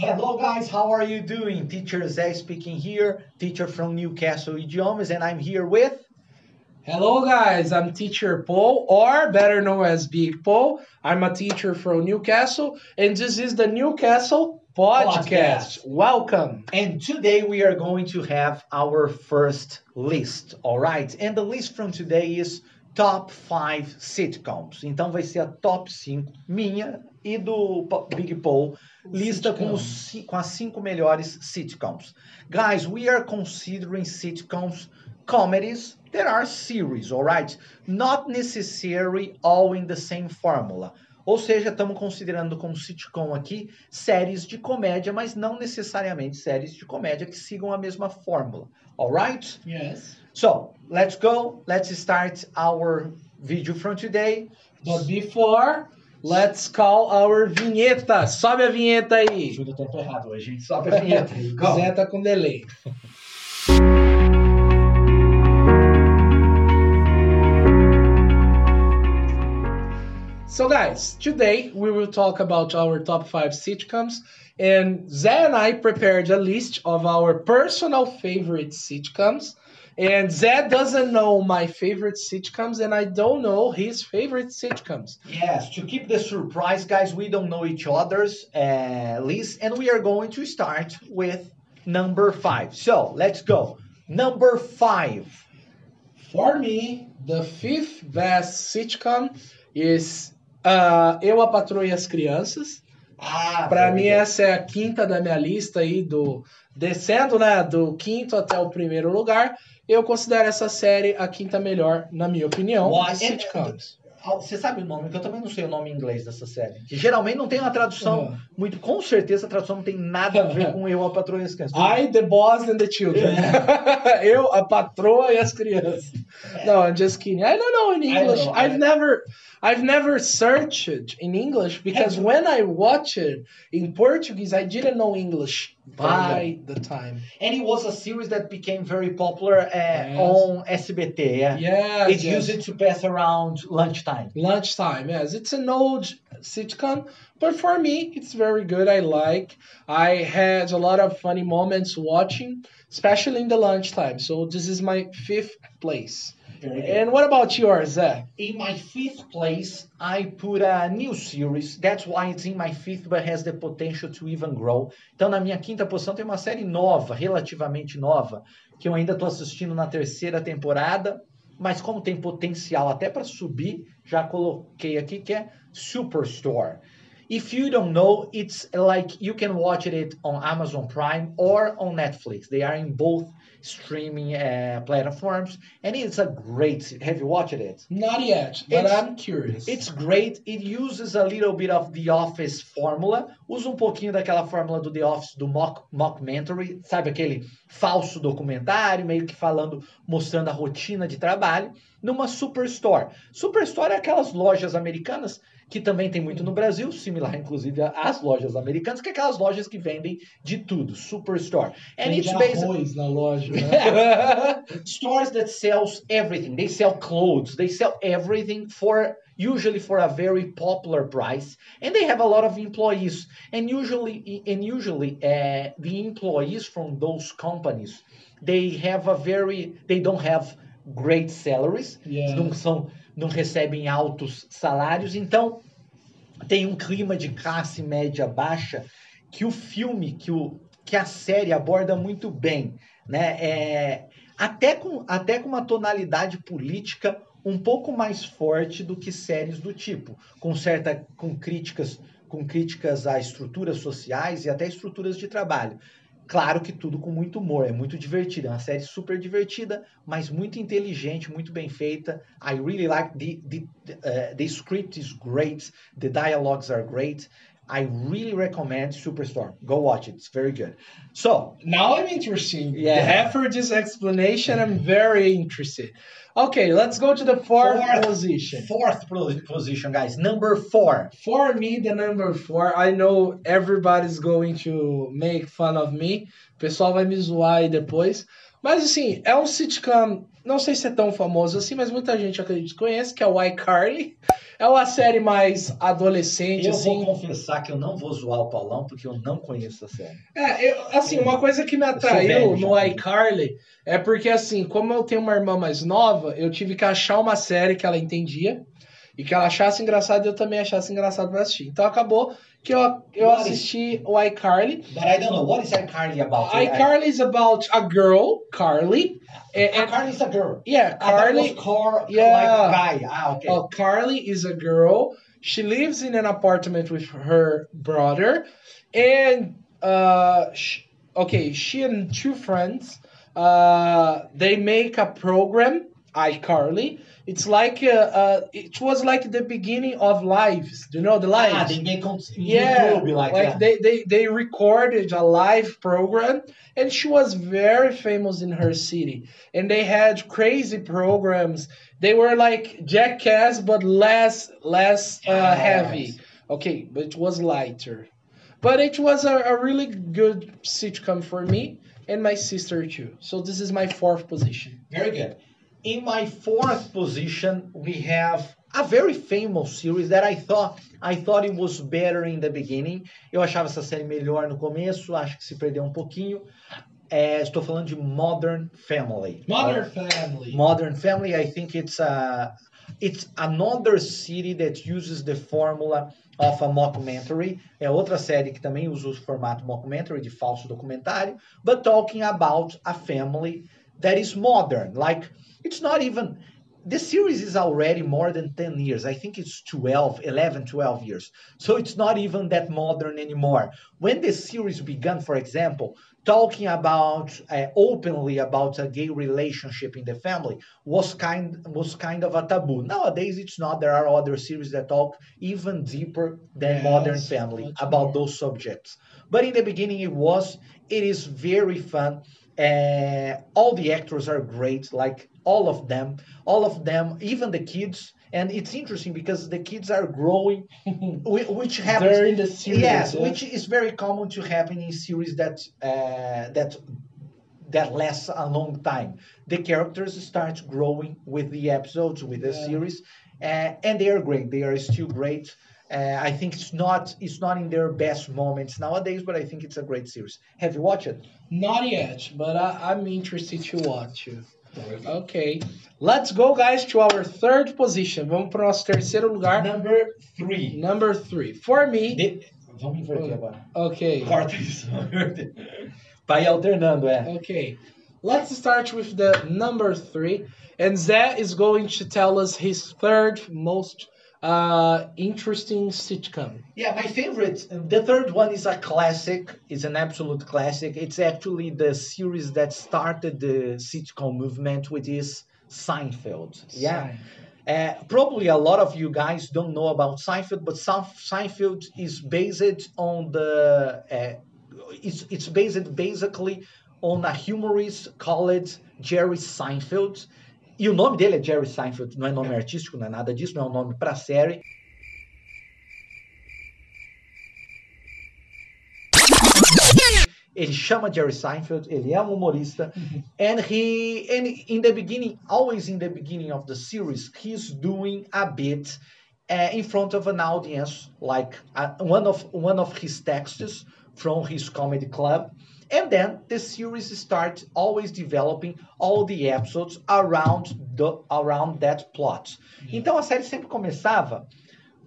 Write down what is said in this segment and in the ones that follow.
Hello guys, how are you doing? Teacher Zé speaking here, teacher from Newcastle Idiomas, and I'm here with Hello, guys. I'm Teacher Paul, or better known as Big Paul. I'm a teacher from Newcastle, and this is the Newcastle Podcast. Podcast. Welcome. and today we are going to have our first list, all right? And the list from today is top 5 sitcoms. Então vai ser a top 5 minha e do Big Paul, lista com, os, com as 5 melhores sitcoms. Guys, we are considering sitcoms comedies that are series, all right? Not necessarily all in the same formula. Ou seja, estamos considerando como sitcom aqui séries de comédia, mas não necessariamente séries de comédia que sigam a mesma fórmula. Alright? Yes. So, let's go. Let's start our video from today. But before, let's call our vinheta. Sobe a vinheta aí. Juro, tempo errado hoje, hein? Sobe a vinheta aí. Go. Zé tá com delay. So, guys, today we will talk about our top five sitcoms. And Zé and I prepared a list of our personal favorite sitcoms. And Zé doesn't know my favorite sitcoms, and I don't know his favorite sitcoms. Yes, to keep the surprise, guys, we don't know each other's uh, list, and we are going to start with number five. So, let's go. Number five. For me, the fifth best sitcom is uh, Eu, a Patroa e as Crianças. Ah, very mim, essa é a quinta da minha lista aí, do descendo, né, do quinto até o primeiro lugar. Eu considero essa série a quinta melhor, na minha opinião, Uai, de é- sitcoms. Você sabe o nome? Que eu também não sei o nome em inglês dessa série. Que geralmente não tem uma tradução Uhum. muito. Com certeza a tradução não tem nada a ver com eu, a patroa e as crianças. I, the boss and the children. Eu, a patroa e as crianças. No, I'm just kidding. I don't know in English. know. I've never, I've never searched in English because Have- when I watched it in Portuguese, I didn't know English by the time. And it was a series that became very popular uh, Yes. on SBT. Yeah. Yes, It yes. used to pass around lunchtime. Lunchtime, yes. It's an old sitcom, but for me, it's very good. I like. I had a lot of funny moments watching, especially in the lunchtime. So this is my fifth place. And what about yours, Zé? In my fifth place, I put a new series. That's why it's in my fifth, but has the potential to even grow. Então, na minha quinta posição, tem uma série nova, relativamente nova, que eu ainda estou assistindo na terceira temporada, mas como tem potencial até para subir, já coloquei aqui que é Superstore. If you don't know, it's like you can watch it on Amazon Prime or on Netflix. They are in both streaming uh, platforms, and it's a great. Have you watched it? Not yet, but It's- I'm curious. It's great. It uses a little bit of The Office fórmula. Usa um pouquinho daquela fórmula do The Office, do mock, mockumentary. Sabe aquele falso documentário, meio que falando, mostrando a rotina de trabalho, numa Superstore. Superstore é aquelas lojas americanas que também tem muito no Brasil, similar inclusive às lojas americanas, que é aquelas lojas que vendem de tudo. Superstore. And Tem it's de based arroz na loja, né? stores that sells everything they sell clothes they sell everything for usually for a very popular price and they have a lot of employees and usually and usually uh, the employees from those companies they have a very they don't have great salaries Yeah. não são não recebem altos salários então tem um clima de classe média baixa que o filme, que, o, que a série aborda muito bem, né? É, até, com, até com uma tonalidade política um pouco mais forte do que séries do tipo, com certa com críticas com críticas a estruturas sociais e até estruturas de trabalho. Claro que tudo com muito humor, é muito divertido, é uma série super divertida, mas muito inteligente, muito bem feita. I really like the the uh, the script is great, the dialogues are great. I really recommend Superstore. Go watch it; it's very good. So Now I'm interested. Yeah. After this explanation, I'm very interested. Okay, let's go to the fourth, Fourth. position. fourth position, guys, number four. For me, the number four, I know everybody's going to make fun of me. O pessoal vai me zoar aí depois. Mas assim, é um sitcom, não sei se é tão famoso assim, mas muita gente acredito conhece, que é o iCarly. É uma série mais adolescente, Eu assim. vou confessar que eu não vou zoar o Paulão, porque eu não conheço a série. É, eu- assim, uma coisa que me atraiu no já. iCarly é porque, assim, como eu tenho uma irmã mais nova, eu tive que achar uma série que ela entendia e que ela achasse engraçado e eu também achasse engraçado pra assistir. Então acabou que eu, eu What is- assisti o iCarly. But I don't know. What is iCarly about? iCarly is about a girl, Carly. And- iCarly is a girl. yeah, it Carly. car, Yeah. like guy. Ah, okay. Oh, Carly is a girl. She lives in an apartment with her brother, and uh, sh okay, she and two friends, uh, they make a program, iCarly. It's like uh, uh, it was like the beginning of lives. Do you know the lives? Ah, they make yeah, YouTube like, like that. they, they they recorded a live program, and she was very famous in her city. And they had crazy programs. They were like Jackass, but less less uh, heavy. Okay, but it was lighter. But it was a, a really good sitcom for me and my sister too. So this is my fourth position. Very good. In my fourth position, we have a very famous series that I thought I thought it was better in the beginning. Eu achava essa série melhor no começo, acho que se perdeu um pouquinho. É, estou falando de Modern Family. Family. Modern Family, I think it's a it's another city that uses the formula of a mockumentary. É outra série que também usa o formato mockumentary de falso documentário, but talking about a family that is modern. Like it's not even the series is already more than 10 years. I think it's 12, 11, 12 years. So it's not even that modern anymore. When the series began, for example, talking about uh, openly about a gay relationship in the family was kind was kind of a taboo. Nowadays it's not. There are other series that talk even deeper than Yes, Modern Family about more. those subjects. But in the beginning it was. It is very fun. Uh, all the actors are great, like all of them, all of them, even the kids. And it's interesting because the kids are growing, which happens. They're in the series. yes, yeah. which is very common to happen in series that uh, that that lasts a long time. The characters start growing with the episodes, with the Yeah. series, uh, and they are great. They are still great. Uh, I think it's not it's not in their best moments nowadays, but I think it's a great series. Have you watched it? Not yet, but I, I'm interested to watch you. Ok. Let's go, guys, to our third position. Vamos para o nosso terceiro lugar. Number three. Number three. For me, Vamos inverter agora. ok. Corta isso. Vai alternando, é. Okay. Let's start with the number three. And Zé is going to tell us his third most uh, interesting sitcom. Yeah, my favorite. The third one is a classic. It's an absolute classic. It's actually the series that started the sitcom movement, which is Seinfeld. Yeah. Uh, probably a lot of you guys don't know about Seinfeld, but Seinf- Seinfeld is based on the. Uh, it's it's based basically on a humorist called Jerry Seinfeld. E o nome dele é Jerry Seinfeld, não é nome artístico, não é nada disso, não é um nome para série. Ele chama Jerry Seinfeld, ele é um humorista, and he and in the beginning, always in the beginning of the series, he's doing a bit uh, in front of an audience, like uh, one of one of his texts from his comedy club, and then the series starts always developing all the episodes around the around that plot. Então a série sempre começava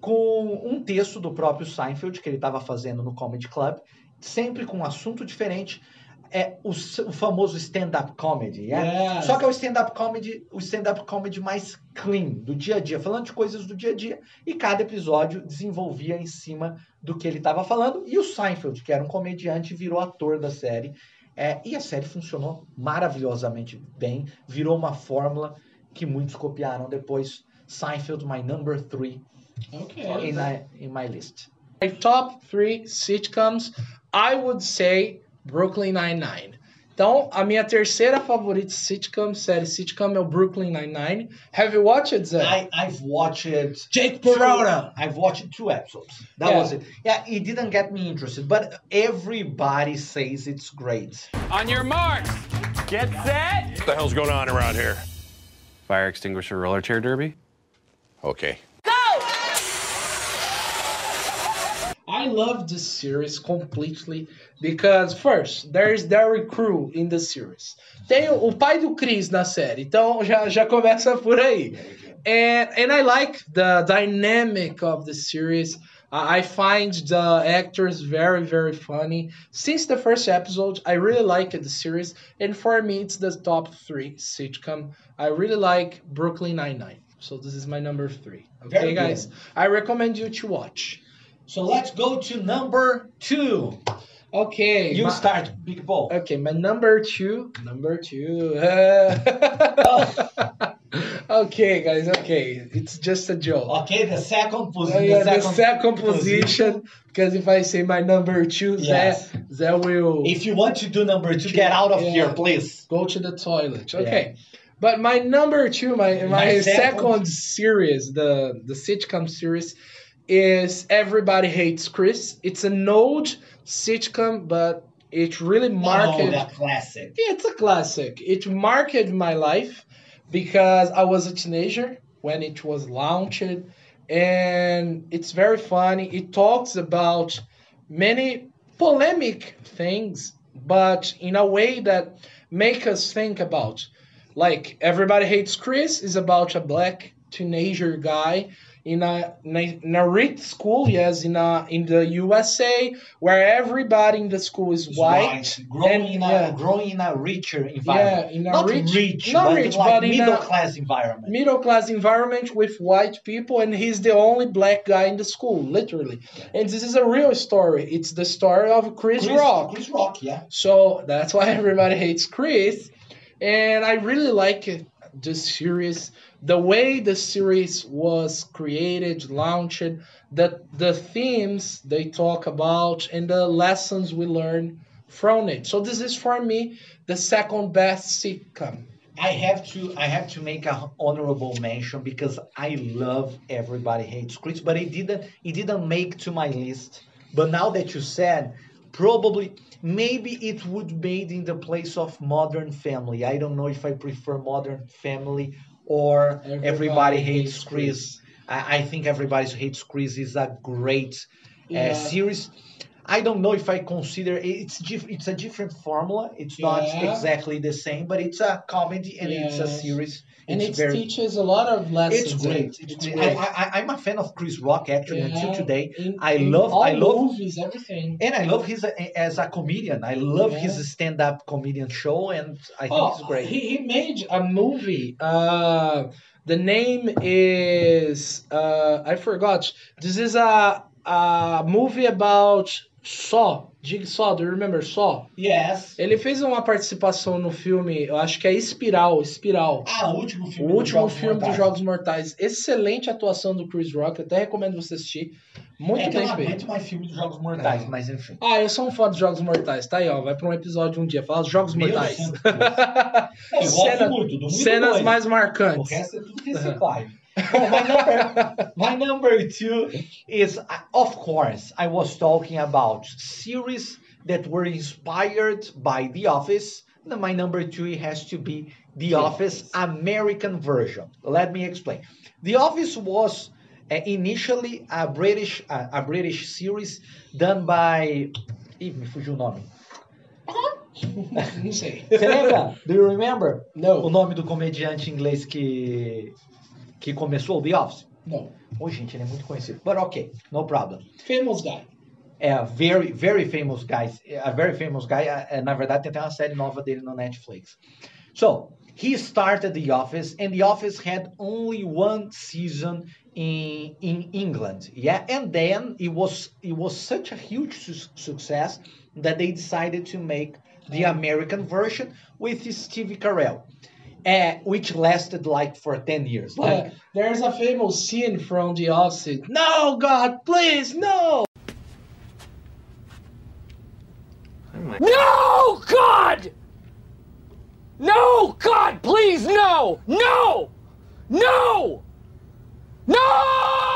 com um texto do próprio Seinfeld que ele estava fazendo no Comedy Club, sempre com um assunto diferente. É o, o famoso stand-up comedy, yeah? Yes. Só que é o stand-up comedy, o stand-up comedy mais clean, do dia a dia, falando de coisas do dia a dia, e cada episódio desenvolvia em cima do que ele estava falando. E o Seinfeld, que era um comediante, virou ator da série. É, e a série funcionou maravilhosamente bem, virou uma fórmula que muitos copiaram depois. Seinfeld, my number three Okay. in my, in my list. My top three sitcoms, I would say Brooklyn Nine-Nine. Então, a minha terceira favorita sitcom, série sitcom, é o Brooklyn Nine-Nine. Have you watched it, Zé? I, I've watched it. Jake two- Peralta. I've watched two episodes. That Yeah. was it. Yeah, it didn't get me interested, but everybody says it's great. On your marks. Get set. What the hell's going on around here? Fire extinguisher roller chair derby. Okay. Go! Love this series completely because first there's Terry Crews in the series. Tem o pai do Chris na série, então já, já começa por aí. And and I like the dynamic of the series. I I find the actors very very funny. Since the first episode, I really like the series, and for me, it's the top three sitcom. I really like Brooklyn Nine Nine. So this is my number three. Okay, Very good. guys, I recommend you to watch. So let's go to number two. Okay, You my- start, Big Paul. Okay, my number two. Number two. okay, guys. Okay, it's just a joke. Okay, the second Uh, position. yeah, the second position, because if I say my number two, Yes. that that will If you want to do number two, get out of Yeah. here, please. go to the toilet. Okay. But my number two, my my, My second. second- series, the the sitcom series, is Everybody Hates Chris. It's an old sitcom, but it really oh, marked. Oh, that classic. Yeah, It's a classic. It marked my life because I was a teenager when it was launched, and it's very funny. It talks about many polemic things, but in a way that make us think about. Like everybody hates Chris is about a black teenager guy in a in a rich school, yes, in a in the USA where everybody in the school is white. Growing and- in a yeah. growing in a richer environment. Yeah, in a not rich, rich, not but rich, like but middle class environment. middle class environment with white people, and he's the only black guy in the school, literally. And this is a real story. It's the story of Chris, Rock. Chris Rock, yeah. So that's why everybody hates Chris. And I really like it, the series, the way the series was created, launched, the the themes they talk about, and the lessons we learn from it. So this is for me the second best sitcom. I have to I have to make an honorable mention because I love Everybody Hates Chris, but it didn't it didn't make to my list. But now that you said, probably maybe it would made in the place of Modern Family. I don't know if I prefer Modern Family or Everybody, Everybody Hates Hates Chris. I, I think Everybody Hates Chris is a great Yeah. uh, series. I don't know if I consider it's dif- it's a different formula. It's not exactly the same, but it's a comedy and it's a series. And it teaches a lot of lessons. it's great. It's, It's great. great. I, I, I'm a fan of Chris Rock actually until today, in- I love- I love- movies, everything. and I love his as a comedian. I love Yeah. his stand-up comedian show, and I think Oh, it's great. He, he made a movie. Uh, the name is uh, I forgot. This is a a movie about Saw. Jigsaw, do you remember Saw? yes. Ele fez uma participação no filme, eu acho que é Espiral, Espiral. Ah, o último O filme. último dos Jogos filme dos Mortais. Jogos Mortais. Excelente atuação do Chris Rock, até recomendo você assistir. Muito É que eu bem não feito. aguento mais filme dos Jogos Mortais, É. mas enfim. Ah, eu sou um fã dos Jogos Mortais, tá aí, ó. Vai pra um episódio um dia, fala os Jogos Meu Mortais. Deus. Eu gosto Cena- muito, do muito Cenas dois. mais O marcantes. resto é tudo reciclagem. My number, my number two is, of course, I was talking about series that were inspired by The Office. My number two has to be The Office American version. Let me explain. The Office was uh, initially a British uh, a British series done by. Ih, me fugiu o nome. Não sei. Você lembra? Do you remember? No. O Não, nome do comediante inglês que, que começou o The Office? não. Oh, gente, ele é muito conhecido. But okay, no problem. Famous Guy. É very, very famous guy. A very famous guy. Na verdade, tem até uma série nova dele no Netflix. So, he started The Office, and The Office had only one season in in England. Yeah, and then it was it was such a huge su- success that they decided to make the American version with Steve Carell, uh, which lasted like for ten years. Like, Yeah, there's a famous scene from The Office. No, God, please, no! No, God! No, God, please, no! No! No! No!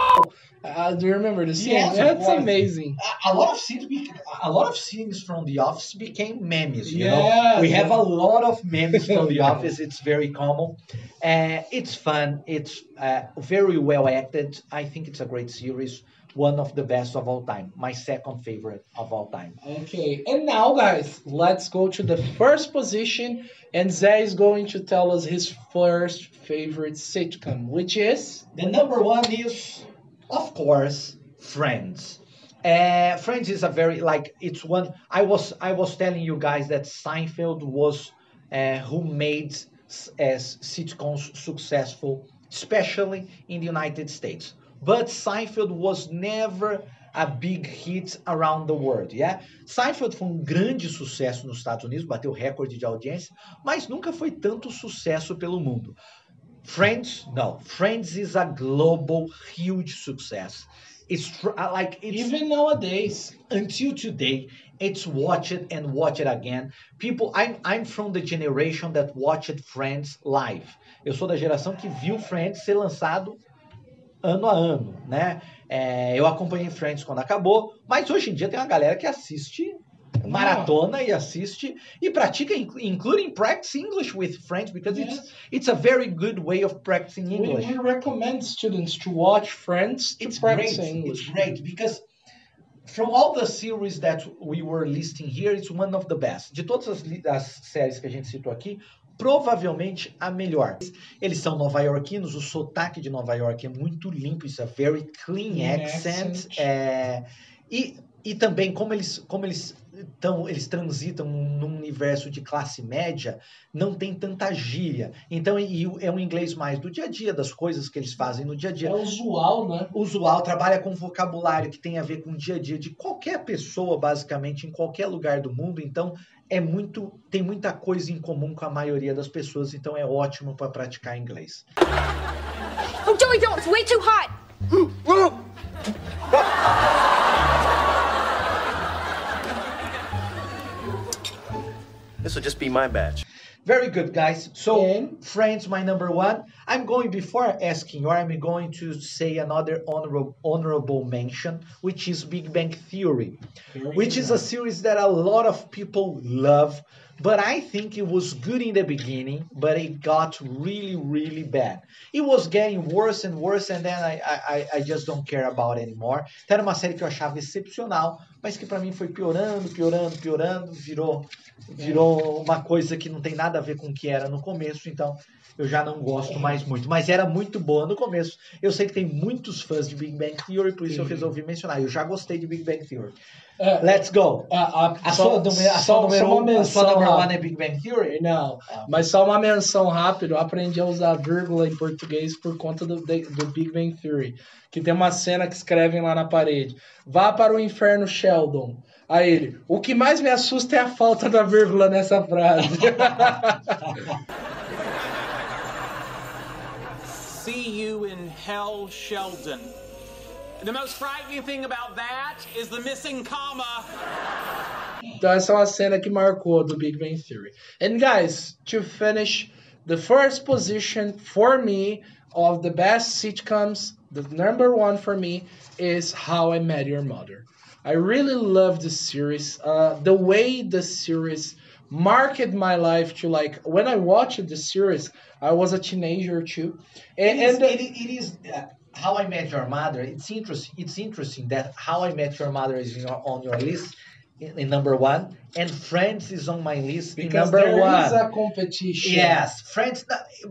Uh, do remember the scene? Yes, That's amazing. a- lot of scenes be- a lot of scenes from the office became memes you know? We have a lot of memes from the office. It's very common. Uh, it's fun. It's uh, very well acted. I think it's a great series. One of the best of all time. My second favorite of all time. Okay, and now, guys, let's go to the first position, and Zé is going to tell us his first favorite sitcom, which is? The number one is of course friends uh, friends is a very like it's one i was i was telling you guys that seinfeld was uh, who made as sitcoms successful especially in the united states but seinfeld was never a big hit around the world, yeah? Seinfeld foi um grande sucesso nos Estados Unidos, bateu recorde de audiência, mas nunca foi tanto sucesso pelo mundo. Friends, no. Friends is a global, huge success. It's uh, like it's even nowadays. until today. It's watch it and watch it again. People, I'm I'm from the generation that watched Friends live. Eu sou da geração que viu Friends ser lançado ano a ano, né? É, eu acompanhei Friends quando acabou, mas hoje em dia tem uma galera que assiste maratona e assiste e pratica, inc- including practice English with Friends, because it's Yes. it's a very good way of practicing We, English. we recommend students to watch Friends to it's practice great. English. It's great because from all the series that we were listing here, it's one of the best. De todas as, as séries que a gente citou aqui, provavelmente a melhor. Eles são nova-iorquinos, o sotaque de Nova York é muito limpo, isso é very clean Clean accent. accent. é, e, e também como eles como eles tão, eles transitam num universo de classe média, não tem tanta gíria. Então e é um inglês mais do dia a dia, das coisas que eles fazem no dia a dia É usual, né? usual, trabalha com vocabulário que tem a ver com o dia a dia de qualquer pessoa, basicamente, em qualquer lugar do mundo. Então, é muito, tem muita coisa em comum com a maioria das pessoas, então é ótimo para praticar inglês. Oh, Joey, don't! It's way too hot! This will just be my batch. Very good, guys. So, And? Friends, my number one. I'm going before asking you, I'm going to say another honorable honorable mention, which is Big Bang Theory. which is a series that a lot of people love. But I think it was good in the beginning, but it got really, really bad. It was getting worse and worse, and then I, I, I- I just don't care about it anymore. Era uma série que eu achava excepcional, mas que pra mim foi piorando, piorando, piorando, virou, virou uma coisa que não tem nada a ver com o que era no começo, então eu já não gosto mais muito. Mas era muito boa no começo. Eu sei que tem muitos fãs de Big Bang Theory, por isso eu Sim. resolvi mencionar. Eu já gostei de Big Bang Theory. É, Let's go! a, a, A só- sua, a só- número só uma um, a sua one é Big Bang Theory? Não, Ah. mas só uma menção rápida. Eu aprendi a usar vírgula em português por conta do, do Big Bang Theory. Que tem uma cena que escrevem lá na parede. Vá para o inferno, Sheldon. Aí ele, o que mais me assusta é a falta da vírgula nessa frase. See you in hell, Sheldon. The most frightening thing about that is the missing comma. Então essa é uma cena que marcou do Big Bang Theory. And guys, to finish, the first position for me of the best sitcoms, the number one for me is How I Met Your Mother. I really love the series. Uh, the way the series marked my life to like when I watched the series, I was a teenager too, and, It is, and it, it is uh, How I Met Your Mother. It's interesting. It's interesting that How I Met Your Mother is on your list in, in number one, and Friends is on my list in number there one. is a competition. Yes, Friends.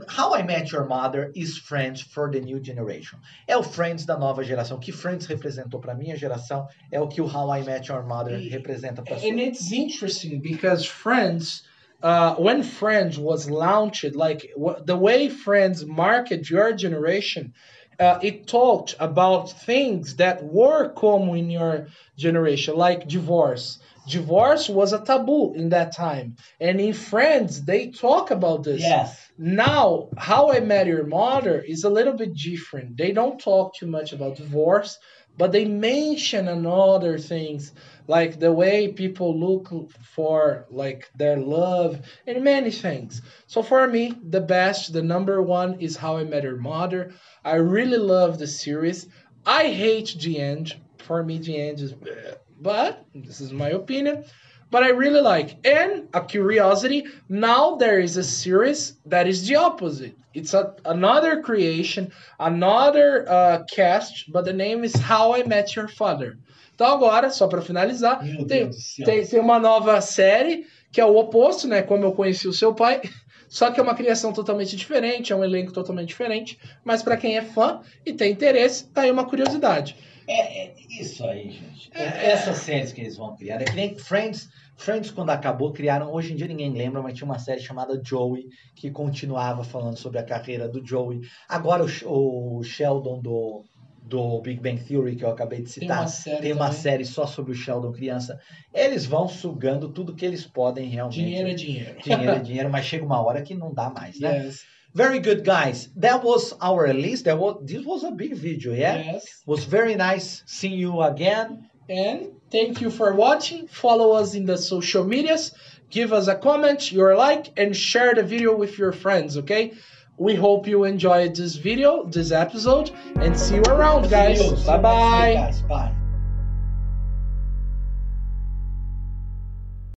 How I Met Your Mother is Friends for the new generation. É o Friends da nova geração. O que Friends representou para minha geração é o que o How I Met Your Mother representa para and sua. it's interesting because Friends, uh, when Friends was launched, like the way Friends market your generation, uh, it talked about things that were common in your generation, like divorce. Divorce was a taboo in that time, and in Friends they talk about this. Yes. Now, How I Met Your Mother is a little bit different. They don't talk too much about divorce, but they mention another things like the way people look for like their love and many things. So for me, the best, the number one is How I Met Your Mother. I really love the series. I hate the end. For me, the end is, but this is my opinion. But I really like. And a curiosity. Now there is a series that is the opposite. It's a, another creation, another uh, cast, but the name is How I Met Your Father. Então agora, só para finalizar, Meu tem, tem, tem uma nova série que é o oposto, né? Como eu conheci o seu pai. Só que é uma criação totalmente diferente, é um elenco totalmente diferente. Mas para quem é fã e tem interesse, tá aí uma curiosidade. É, é isso aí, gente. É Essas séries que eles vão criar. É que nem Friends. Friends, quando acabou, criaram. Hoje em dia ninguém lembra, mas tinha uma série chamada Joey, que continuava falando sobre a carreira do Joey. Agora o, o Sheldon do, do Big Bang Theory, que eu acabei de Tem citar, uma série tem uma série só sobre o Sheldon criança. Eles vão sugando tudo que eles podem realmente. Dinheiro é dinheiro. Dinheiro é dinheiro, mas chega uma hora que não dá mais, né? Yes. Very good, guys. That was our list. That was this was a big video, yeah. Yes. Was very nice seeing you again. And thank you for watching. Follow us in the social medias. Give us a comment, your like, and share the video with your friends, okay? We hope you enjoyed this video, this episode, and see you around, guys. See you. See you Bye next week, bye. Bye.